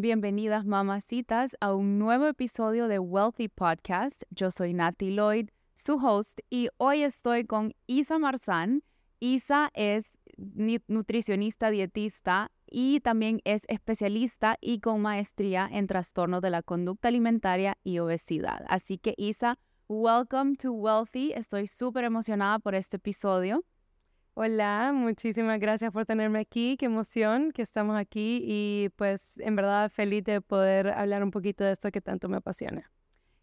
Bienvenidas mamacitas a un nuevo episodio de Wealthy Podcast. Yo soy Nati Lloyd, su host, y hoy estoy con Isa Marzán. Isa es nutricionista dietista y también es especialista y con maestría en trastornos de la conducta alimentaria y obesidad. Así que Isa, welcome to Wealthy. Estoy súper emocionada por este episodio. Hola, muchísimas gracias por tenerme aquí. Qué emoción que estamos aquí y pues en verdad feliz de poder hablar un poquito de esto que tanto me apasiona.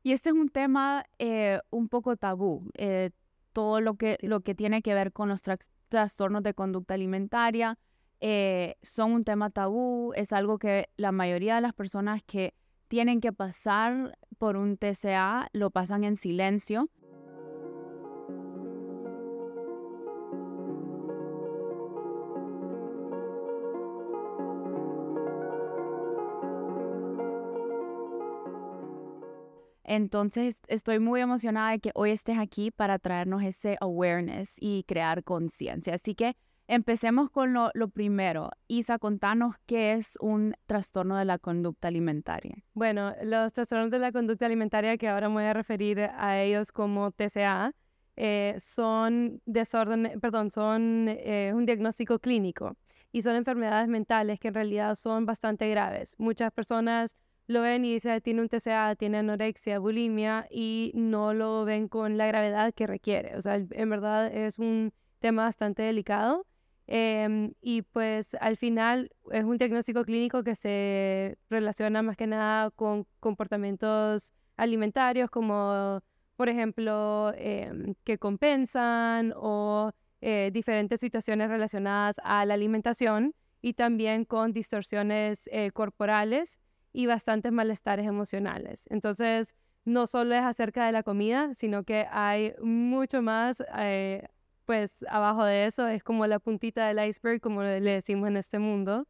Y este es un tema eh, un poco tabú, eh, todo lo que, lo que tiene que ver con los trastornos de conducta alimentaria. Eh, son un tema tabú, es algo que la mayoría de las personas que tienen que pasar por un TCA lo pasan en silencio Entonces, estoy muy emocionada de que hoy estés aquí para traernos ese awareness y crear conciencia. Así que empecemos con lo, primero. Isa, contanos qué es un trastorno de la conducta alimentaria. Bueno, los trastornos de la conducta alimentaria, que ahora me voy a referir a ellos como TCA, eh, son desorden, perdón, son eh, un diagnóstico clínico y son enfermedades mentales que en realidad son bastante graves. Muchas personas lo ven y dicen, tiene un TCA, tiene anorexia, bulimia y no lo ven con la gravedad que requiere. O sea, en verdad es un tema bastante delicado. Em, y pues al final es un diagnóstico clínico que se relaciona más que nada con comportamientos alimentarios como, por ejemplo, em, que compensan o eh, diferentes situaciones relacionadas a la alimentación y también con distorsiones eh, corporales y bastantes malestares emocionales. Entonces, no solo es acerca de la comida, sino que hay mucho más, eh, pues abajo de eso es como la puntita del iceberg, como le decimos en este mundo.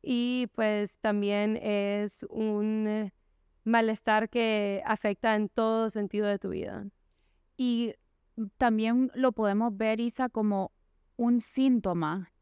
Y pues también es un eh, malestar que afecta en todo sentido de tu vida. Y también lo podemos ver, Isa, como un síntoma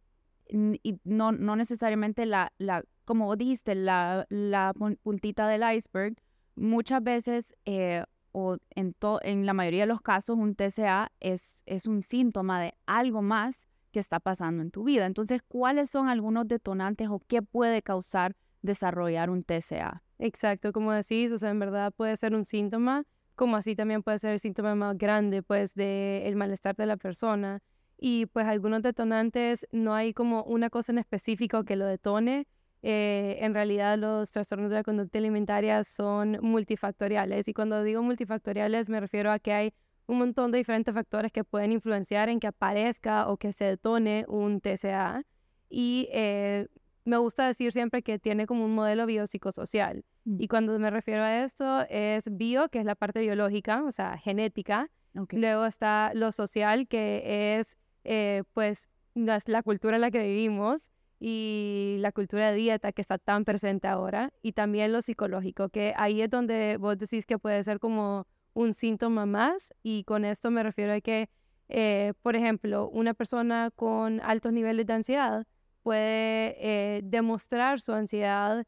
y no, no necesariamente la, la como vos dijiste, la, la puntita del iceberg, muchas veces, eh, o en, la mayoría de los casos, un TCA es, es un síntoma de algo más que está pasando en tu vida. Entonces, ¿cuáles son algunos detonantes o qué puede causar desarrollar un TCA? Exacto, como decís, o sea, en verdad puede ser un síntoma, como así también puede ser el síntoma más grande, pues, del malestar de la persona. Y pues algunos detonantes, no hay como una cosa en específico que lo detone, eh, en realidad los trastornos de la conducta alimentaria son multifactoriales. Y cuando digo multifactoriales me refiero a que hay un montón de diferentes factores que pueden influenciar en que aparezca o que se detone un TCA. Y eh, me gusta decir siempre que tiene como un modelo biopsicosocial. Mm. Y cuando me refiero a esto es bio, que es la parte biológica, o sea, genética. Luego está lo social, que es eh, pues la cultura en la que vivimos y la cultura de dieta que está tan presente ahora y también lo psicológico, que ahí es donde vos decís que puede ser como un síntoma más y con esto me refiero a que, eh, por ejemplo, una persona con altos niveles de ansiedad puede eh, demostrar su ansiedad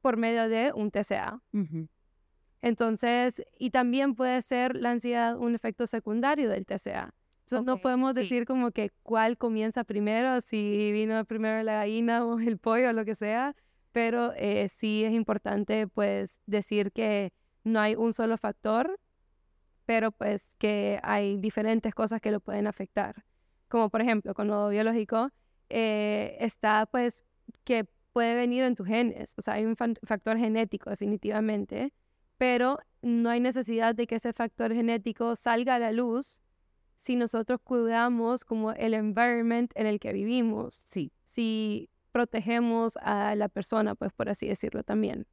por medio de un TCA. Entonces, y también puede ser la ansiedad un efecto secundario del TCA. Entonces no podemos decir como que cuál comienza primero, si vino primero la gallina o el pollo o lo que sea, pero eh, sí es importante pues decir que no hay un solo factor, pero pues que hay diferentes cosas que lo pueden afectar. Como por ejemplo con lo biológico, eh, está pues que puede venir en tus genes, o sea, hay un factor genético definitivamente, pero no hay necesidad de que ese factor genético salga a la luz si nosotros cuidamos como el environment en el que vivimos. Sí. Si protegemos a la persona, pues por así decirlo también.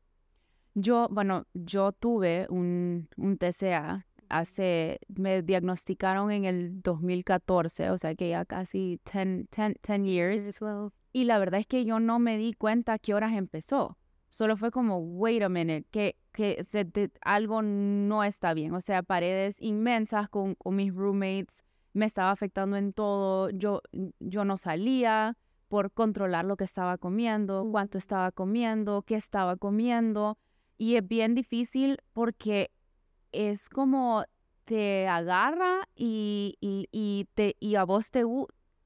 Yo, bueno, yo tuve un, un TCA hace, me diagnosticaron en el 2014, o sea que ya casi 10, 10, years. Y la verdad es que yo no me di cuenta a qué horas empezó. Solo fue como, wait a minute, que, que se algo no está bien. O sea, paredes inmensas con, con mis roommates, me estaba afectando en todo. Yo, yo no salía por controlar lo que estaba comiendo, cuánto estaba comiendo, qué estaba comiendo. Y es bien difícil porque es como te agarra y, y, te, y a vos te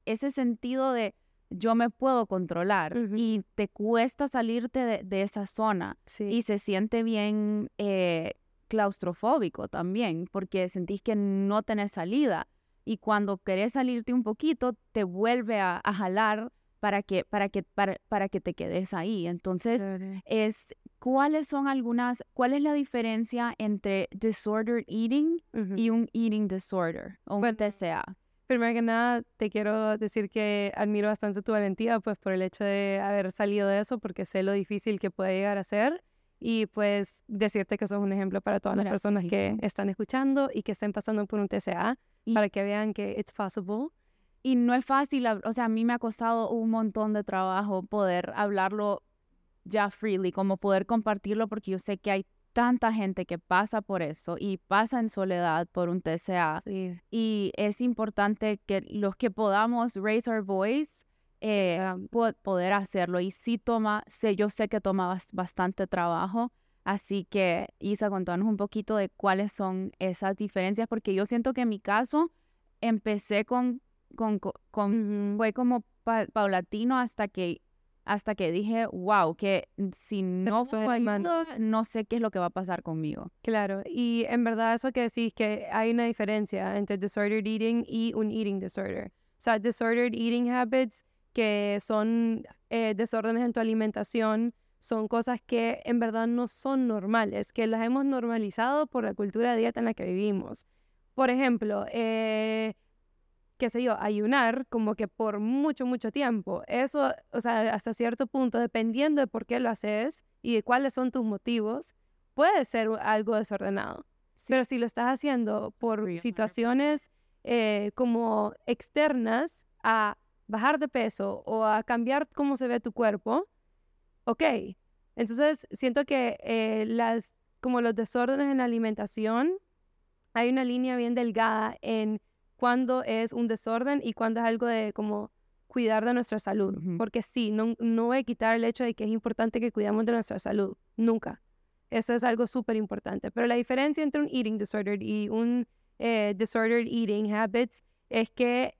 ese sentido de yo me puedo controlar y te cuesta salirte de, esa zona y se siente bien eh, claustrofóbico también porque sentís que no tenés salida y cuando querés salirte un poquito te vuelve a, jalar para que, para, que, para, para que te quedes ahí. Entonces, es cuáles son algunas, cuál es la diferencia entre disordered eating y un eating disorder o un TCA. Primero que nada, te quiero decir que admiro bastante tu valentía, pues por el hecho de haber salido de eso, porque sé lo difícil que puede llegar a ser. Y pues decirte que sos un ejemplo para todas las personas que están escuchando y que estén pasando por un TCA, para que vean que it's possible. Y no es fácil, o sea, a mí me ha costado un montón de trabajo poder hablarlo ya freely, como poder compartirlo, porque yo sé que hay tanta gente que pasa por eso y pasa en soledad por un TCA. Y es importante que los que podamos raise our voice, eh, poder hacerlo. Y sí toma, sé, yo sé que toma bastante trabajo. Así que, Isa, contanos un poquito de cuáles son esas diferencias, porque yo siento que en mi caso empecé con, con, con, fue como paulatino hasta que hasta que dije, wow, que si no fue no sé qué es lo que va a pasar conmigo. Claro, y en verdad eso que decís que hay una diferencia entre disordered eating y un eating disorder. O sea, disordered eating habits, que son eh, desórdenes en tu alimentación, son cosas que en verdad no son normales, que las hemos normalizado por la cultura de dieta en la que vivimos. Por ejemplo, eh, qué sé yo, ayunar como que por mucho, mucho tiempo. Eso, o sea, hasta cierto punto, dependiendo de por qué lo haces y de cuáles son tus motivos, puede ser algo desordenado. Pero si lo estás haciendo por situaciones eh, como externas a bajar de peso o a cambiar cómo se ve tu cuerpo, ok. Entonces, siento que eh, las, como los desórdenes en la alimentación, hay una línea bien delgada en cuándo es un desorden y cuándo es algo de como cuidar de nuestra salud. Porque sí, no, no voy a quitar el hecho de que es importante que cuidamos de nuestra salud. Nunca. Eso es algo súper importante. Pero la diferencia entre un eating disorder y un eh, disordered eating habits es que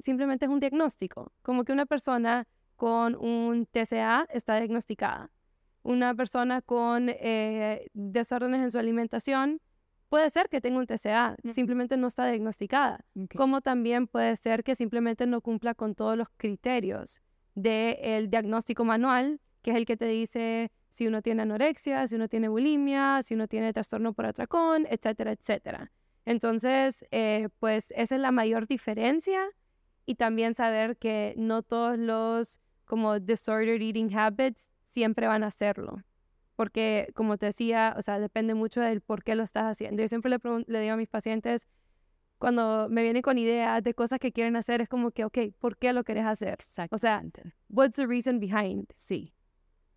simplemente es un diagnóstico. Como que una persona con un TCA está diagnosticada. Una persona con eh, desórdenes en su alimentación Puede ser que tenga un TCA, simplemente no está diagnosticada. Como también puede ser que simplemente no cumpla con todos los criterios del diagnóstico manual, que es el que te dice si uno tiene anorexia, si uno tiene bulimia, si uno tiene trastorno por atracón, etcétera, etcétera. Entonces, eh, pues esa es la mayor diferencia y también saber que no todos los como disordered eating habits siempre van a hacerlo porque como te decía, o sea, depende mucho del por qué lo estás haciendo. Yo siempre le, le digo a mis pacientes, cuando me vienen con ideas de cosas que quieren hacer, es como que, ok, ¿por qué lo quieres hacer? O sea, what's the reason behind? Sí.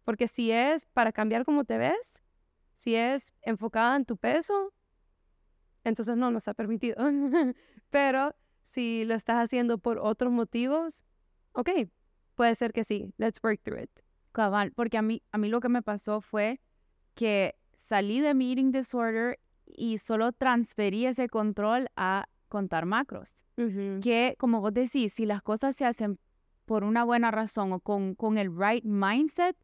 Porque si es para cambiar cómo te ves, si es enfocada en tu peso, entonces no nos ha permitido. Pero si lo estás haciendo por otros motivos, ok, puede ser que sí. Let's work through it. Cabal, porque a mí, a mí lo que me pasó fue que salí de mi eating disorder y solo transferí ese control a contar macros. Que, como vos decís, si las cosas se hacen por una buena razón o con, con el right mindset,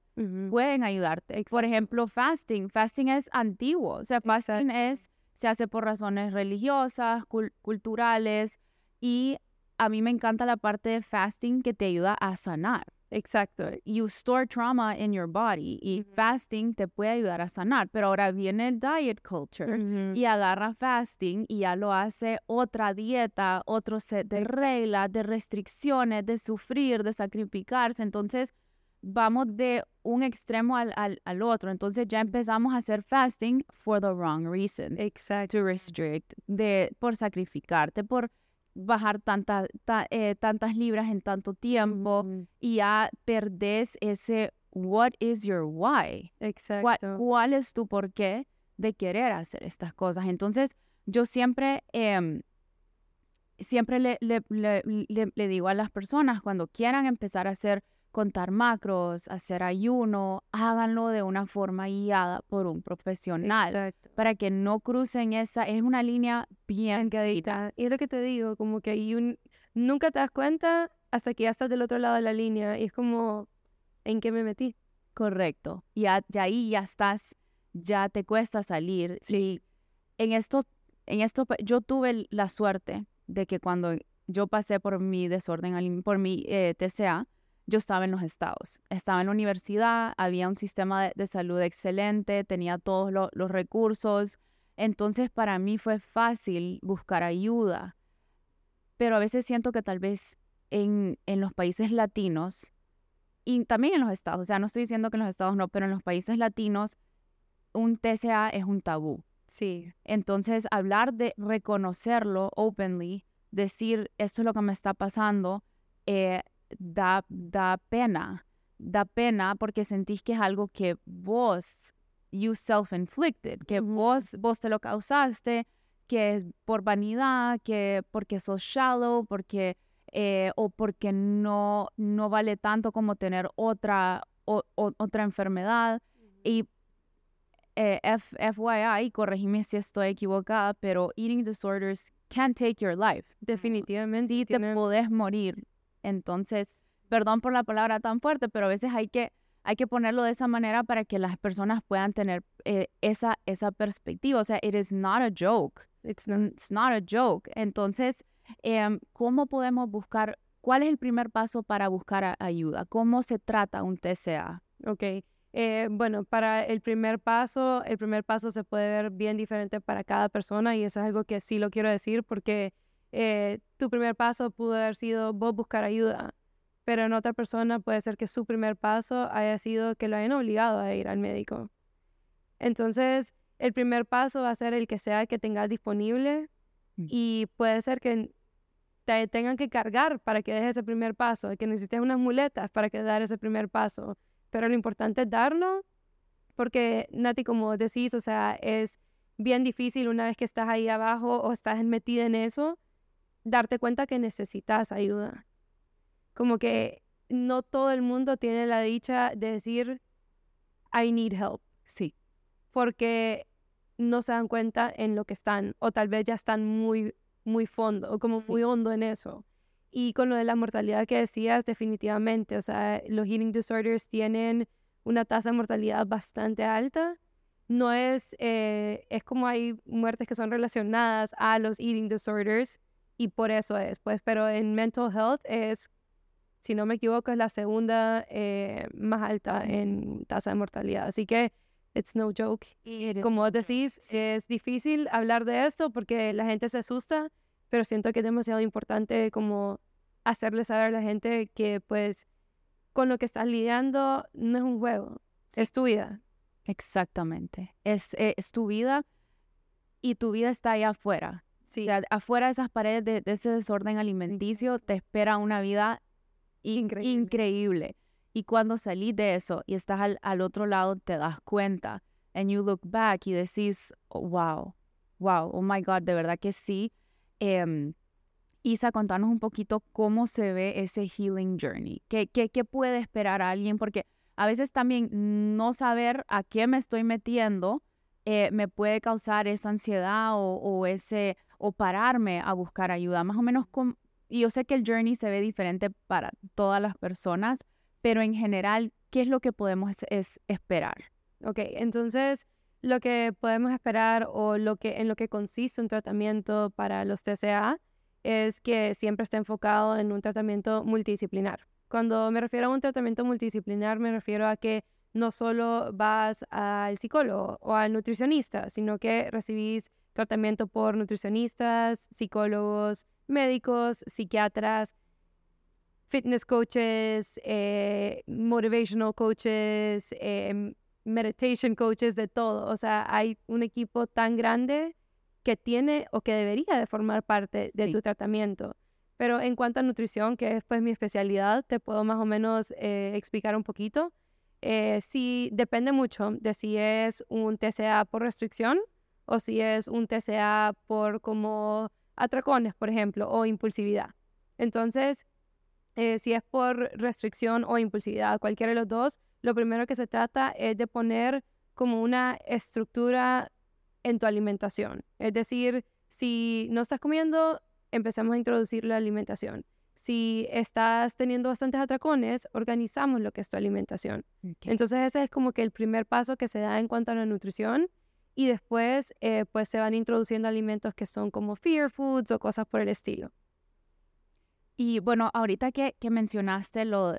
pueden ayudarte. Por ejemplo, fasting. Fasting es antiguo. O sea, fasting es, se hace por razones religiosas, culturales. Y a mí me encanta la parte de fasting que te ayuda a sanar. Exacto. You store trauma in your body y fasting te puede ayudar a sanar. Pero ahora viene el diet culture y agarra fasting y ya lo hace otra dieta, otro set de reglas, de restricciones, de sufrir, de sacrificarse. Entonces vamos de un extremo al, al, otro. Entonces ya empezamos a hacer fasting for the wrong reason. Exacto. To restrict, de, por sacrificarte, por bajar eh, tantas libras en tanto tiempo y ya perdés ese what is your why? Exacto. ¿Cuál, es tu por qué de querer hacer estas cosas? Entonces, yo siempre em, siempre le, le, le, le, digo a las personas, cuando quieran empezar a hacer, contar macros, hacer ayuno, háganlo de una forma guiada por un profesional para que no crucen esa, es una línea bien quedita. Y es lo que te digo, como que hay un, nunca te das cuenta hasta que ya estás del otro lado de la línea y es como, ¿en qué me metí? Correcto. Y, ahí ya estás, ya te cuesta salir. Sí. en esto, en esto, yo tuve la suerte de que cuando yo pasé por mi desorden, por mi eh, TCA, yo estaba en los estados, estaba en la universidad, había un sistema de, salud excelente, tenía todos los recursos, entonces para mí fue fácil buscar ayuda, pero a veces siento que tal vez en, en los países latinos y también en los estados, o sea, no estoy diciendo que en los estados no, pero en los países latinos un TCA es un tabú. Sí. Entonces, hablar de reconocerlo openly, decir, esto es lo que me está pasando, eh, da, da pena. Da pena porque sentís que es algo que vos, you self-inflicted, que vos, vos te lo causaste, que es por vanidad, que porque sos shallow, porque, eh, o porque no, no vale tanto como tener otra, otra enfermedad. Y eh, FYI, corregime si estoy equivocada, pero eating disorders can take your life. Definitivamente. Sí, te podés morir. Entonces, perdón por la palabra tan fuerte, pero a veces hay que, hay que ponerlo de esa manera para que las personas puedan tener eh, esa, esa perspectiva. O sea, it is not a joke. It's it's not a joke. Entonces, em, ¿cómo podemos buscar, cuál es el primer paso para buscar ayuda? ¿Cómo se trata un TCA? Ok. Eh, bueno, para el primer paso, el primer paso se puede ver bien diferente para cada persona y eso es algo que sí lo quiero decir porque eh, tu primer paso pudo haber sido vos buscar ayuda, pero en otra persona puede ser que su primer paso haya sido que lo hayan obligado a ir al médico. Entonces, el primer paso va a ser el que sea que tengas disponible mm. y puede ser que te tengan que cargar para que des ese primer paso, que necesites unas muletas para que dar ese primer paso pero lo importante es darlo, porque Nati, como decís, o sea, es bien difícil una vez que estás ahí abajo o estás metida en eso, darte cuenta que necesitas ayuda. Como que no todo el mundo tiene la dicha de decir, I need help. Sí. Porque no se dan cuenta en lo que están, o tal vez ya están muy, muy fondo, o como muy hondo en eso. Y con lo de la mortalidad que decías, definitivamente, o sea, los eating disorders tienen una tasa de mortalidad bastante alta. No es, eh, es como hay muertes que son relacionadas a los eating disorders y por eso es, pues, pero en mental health es, si no me equivoco, es la segunda eh, más alta en tasa de mortalidad. Así que, it's no joke. Como decís, es difícil hablar de esto porque la gente se asusta, pero siento que es demasiado importante como hacerle saber a la gente que pues con lo que estás lidiando no es un juego, es tu vida. Exactamente, es, eh, es, tu vida y tu vida está allá afuera. Sí. O sea, afuera de esas paredes de, ese desorden alimenticio te espera una vida increíble. Y cuando salís de eso y estás al, al, otro lado, te das cuenta. And you look back y decís, oh, wow, wow, oh my God, de verdad que sí. Eh, Isa, contanos un poquito cómo se ve ese healing journey. ¿Qué, qué, qué puede esperar a alguien? Porque a veces también no saber a qué me estoy metiendo eh, me puede causar esa ansiedad o, ese o pararme a buscar ayuda. Más o menos, con, y yo sé que el journey se ve diferente para todas las personas, pero en general, ¿qué es lo que podemos es, esperar? Ok, entonces lo que podemos esperar o lo que en lo que consiste un tratamiento para los TCA es que siempre está enfocado en un tratamiento multidisciplinar. Cuando me refiero a un tratamiento multidisciplinar, me refiero a que no solo vas al psicólogo o al nutricionista, sino que recibís tratamiento por nutricionistas, psicólogos, médicos, psiquiatras, fitness coaches, eh, motivational coaches, eh, meditation coaches, de todo. O sea, hay un equipo tan grande que tiene o que debería de formar parte de tu tratamiento. Pero en cuanto a nutrición, que es pues mi especialidad, te puedo más o menos eh, explicar un poquito. Eh, sí, depende mucho de si es un TCA por restricción o si es un TCA por como atracones, por ejemplo, o impulsividad. Entonces, eh, si es por restricción o impulsividad, cualquiera de los dos, lo primero que se trata es de poner como una estructura en tu alimentación. Es decir, si no estás comiendo, empecemos a introducir la alimentación. Si estás teniendo bastantes atracones, organizamos lo que es tu alimentación. Entonces ese es como que el primer paso que se da en cuanto a la nutrición y después eh, pues se van introduciendo alimentos que son como fear foods o cosas por el estilo. Y bueno, ahorita que, que mencionaste lo,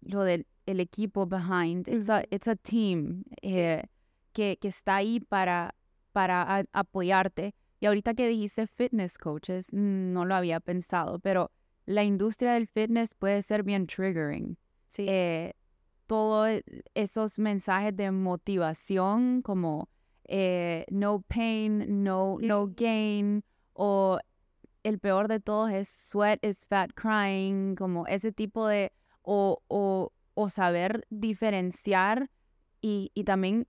lo del el equipo behind, it's, a, it's a team eh, que, que está ahí para, para apoyarte. Y ahorita que dijiste fitness coaches, no lo había pensado, pero la industria del fitness puede ser bien triggering. Sí. Eh, todos e, esos mensajes de motivación como eh, no pain, no, no gain, o el peor de todos es sweat is fat crying, como ese tipo de, o, o, o saber diferenciar y, y también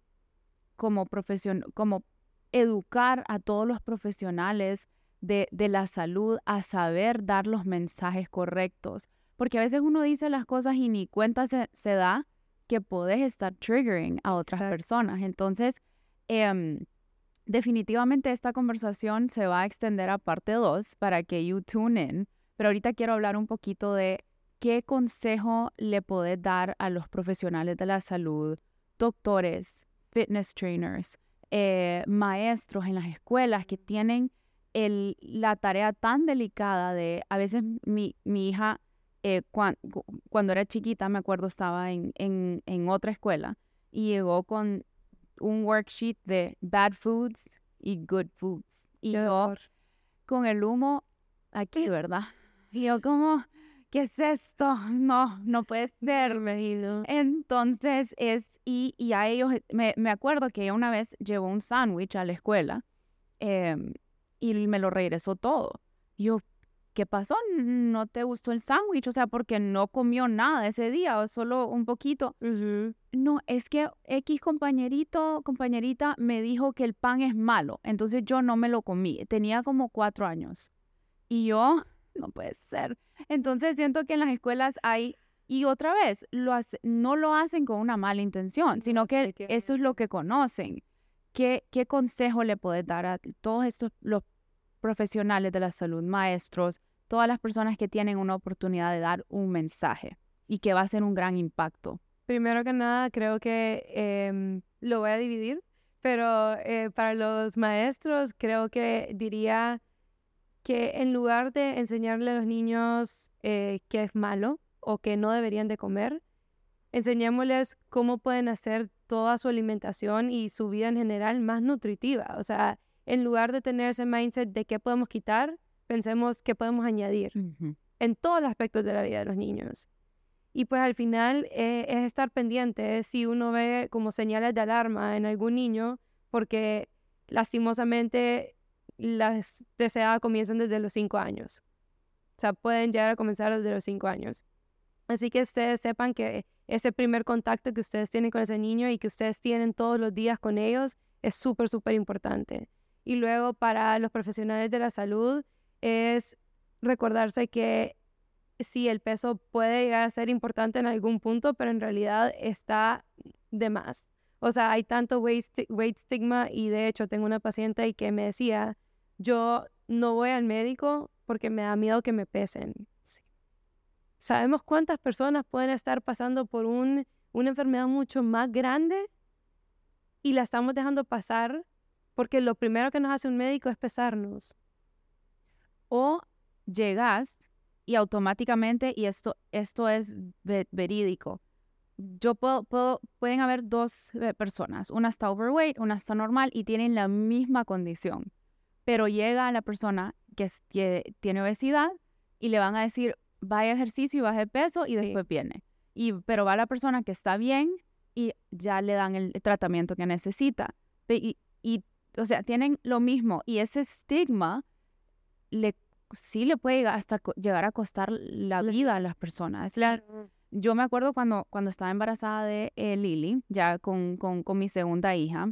como profesión, como educar a todos los profesionales de, de, la salud a saber dar los mensajes correctos. Porque a veces uno dice las cosas y ni cuenta se, se da que puedes estar triggering a otras personas. Entonces, em, definitivamente esta conversación se va a extender a parte 2 para que you tune in. Pero ahorita quiero hablar un poquito de qué consejo le podés dar a los profesionales de la salud, doctores, fitness trainers, eh, maestros en las escuelas que tienen la tarea tan delicada de, a veces mi, hija, eh, cuando era chiquita, me acuerdo, estaba en, otra escuela y llegó con un worksheet de bad foods y good foods. Y yo con el humo aquí, ¿verdad? Y yo como, ¿qué es esto? No, no puede ser. Entonces es, y, y a ellos, me, me, acuerdo que ella una vez llevó un sándwich a la escuela em, y me lo regresó todo. Yo, ¿qué pasó? ¿No te gustó el sándwich? O sea, porque no comió nada ese día o solo un poquito. No, es que X compañerito, compañerita me dijo que el pan es malo, entonces yo no me lo comí. Tenía como cuatro años. Y yo, no puede ser. Entonces siento que en las escuelas hay, y otra vez, lo no lo hacen con una mala intención, sino que eso es lo que conocen. ¿Qué, qué consejo le puedes dar a todos estos, los profesionales de la salud, maestros, todas las personas que tienen una oportunidad de dar un mensaje y que va a ser un gran impacto? Primero que nada, creo que em, lo voy a dividir, pero eh, para los maestros creo que diría que en lugar de enseñarle a los niños eh, qué es malo o que no deberían de comer, enseñémosles cómo pueden hacer toda su alimentación y su vida en general más nutritiva. O sea, en lugar de tener ese mindset de qué podemos quitar, pensemos qué podemos añadir en todos los aspectos de la vida de los niños. Y pues al final eh, es estar pendiente si uno ve como señales de alarma en algún niño, porque lastimosamente las TCA comienzan desde los 5 años. O sea, pueden llegar a comenzar desde los 5 años. Así que ustedes sepan que ese primer contacto que ustedes tienen con ese niño y que ustedes tienen todos los días con ellos es súper, súper importante. Y luego para los profesionales de la salud es recordarse que sí, el peso puede llegar a ser importante en algún punto, pero en realidad está de más. O sea, hay tanto weight, weight stigma y de hecho tengo una paciente que me decía, yo no voy al médico porque me da miedo que me pesen. ¿Sabemos cuántas personas pueden estar pasando por un, una enfermedad mucho más grande y la estamos dejando pasar porque lo primero que nos hace un médico es pesarnos? O llegas y automáticamente, y esto, esto es verídico, yo puedo, pueden haber dos eh, personas, una está overweight, una está normal y tienen la misma condición pero llega la persona que, tiene obesidad y le van a decir, vaya ejercicio y baje peso y después viene. Y, pero va la persona que está bien y ya le dan el tratamiento que necesita. Y, y o sea, tienen lo mismo y ese estigma le, sí le puede hasta llegar a costar la vida a las personas. Claro. Yo me acuerdo cuando, cuando estaba embarazada de eh, Lily, ya con, con, con, mi segunda hija,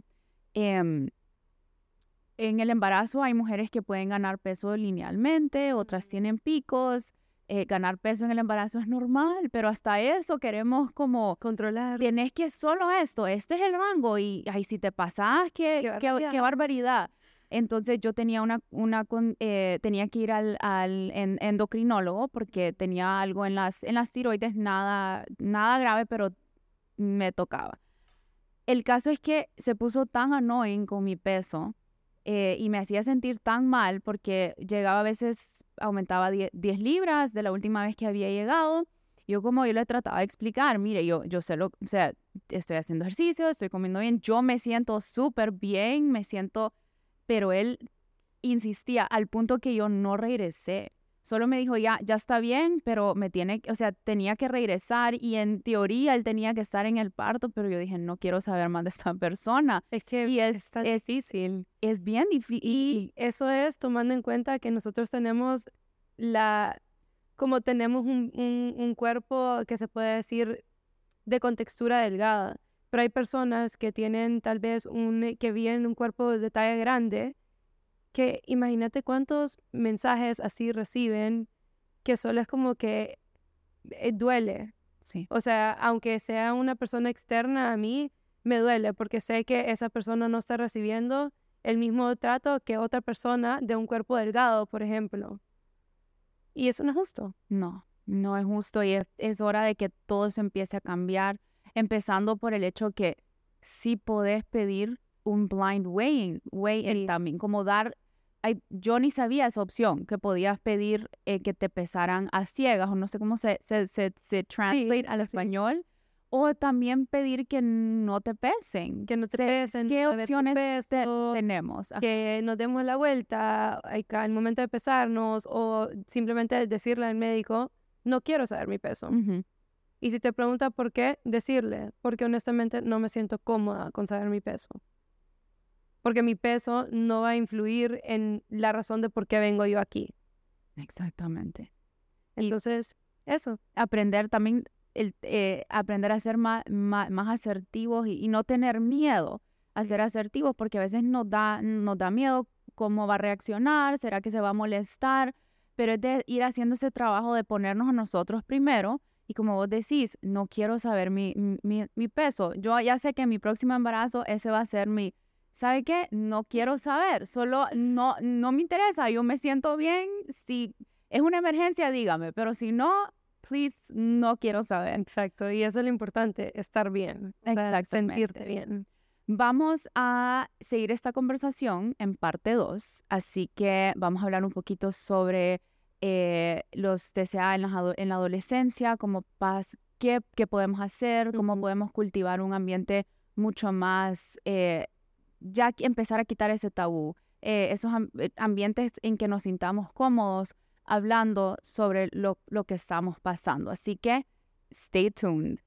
eh, en el embarazo hay mujeres que pueden ganar peso linealmente, otras tienen picos. Eh, ganar peso en el embarazo es normal, pero hasta eso queremos como controlar. Tienes que solo esto, este es el rango y ay, si te pasas, qué, qué, barbaridad. Entonces yo tenía una, eh, tenía que ir al, al endocrinólogo porque tenía algo en las, en las tiroides, nada, nada grave, pero me tocaba. El caso es que se puso tan annoying con mi peso eh, y me hacía sentir tan mal porque llegaba a veces, aumentaba 10, libras de la última vez que había llegado. Yo como yo le trataba de explicar, mire, yo, yo sé lo, o sea, estoy haciendo ejercicio, estoy comiendo bien, yo me siento súper bien, me siento, pero él insistía al punto que yo no regresé solo me dijo, ya, ya está bien, pero me tiene, o sea, tenía que regresar y en teoría él tenía que estar en el parto, pero yo dije, no quiero saber más de esta persona. Es que es, es, difícil. Es bien difícil. Y eso es tomando en cuenta que nosotros tenemos la, como tenemos un, un, un cuerpo que se puede decir de contextura delgada, pero hay personas que tienen tal vez un, que viven un cuerpo de talla grande que imagínate cuántos mensajes así reciben que solo es como que eh, duele. Sí. O sea, aunque sea una persona externa a mí, me duele porque sé que esa persona no está recibiendo el mismo trato que otra persona de un cuerpo delgado, por ejemplo. Y eso no es justo. No, no es justo y es, hora de que todo se empiece a cambiar, empezando por el hecho que sí podés pedir un blind weighing, weighing también, como dar yo ni sabía esa opción, que podías pedir eh, que te pesaran a ciegas, o no sé cómo se, se, se, translate al español, o también pedir que no te pesen. Que no te pesen. ¿Qué opciones tenemos? Que nos demos la vuelta al momento de pesarnos, o simplemente decirle al médico, no quiero saber mi peso. Y si te pregunta por qué, decirle, porque honestamente no me siento cómoda con saber mi peso porque mi peso no va a influir en la razón de por qué vengo yo aquí. Exactamente. Entonces, eso. Aprender también, el, eh, aprender a ser más, más, asertivos y, no tener miedo a ser asertivos, porque a veces nos da, nos da miedo cómo va a reaccionar, será que se va a molestar, pero es de ir haciendo ese trabajo de ponernos a nosotros primero. Y como vos decís, no quiero saber mi, mi, mi peso. Yo ya sé que mi próximo embarazo ese va a ser mi, ¿sabe qué? No quiero saber, solo no, no me interesa, yo me siento bien, si es una emergencia, dígame, pero si no, please, no quiero saber. Exacto, y eso es lo importante, estar bien, sentirte bien. Vamos a seguir esta conversación en parte 2, así que vamos a hablar un poquito sobre eh, los TCA en la, en la adolescencia, cómo qué, qué, podemos hacer, cómo podemos cultivar un ambiente mucho más eh, ya empezar a quitar ese tabú, eh, esos ambientes en que nos sintamos cómodos hablando sobre lo, lo que estamos pasando. Así que, stay tuned.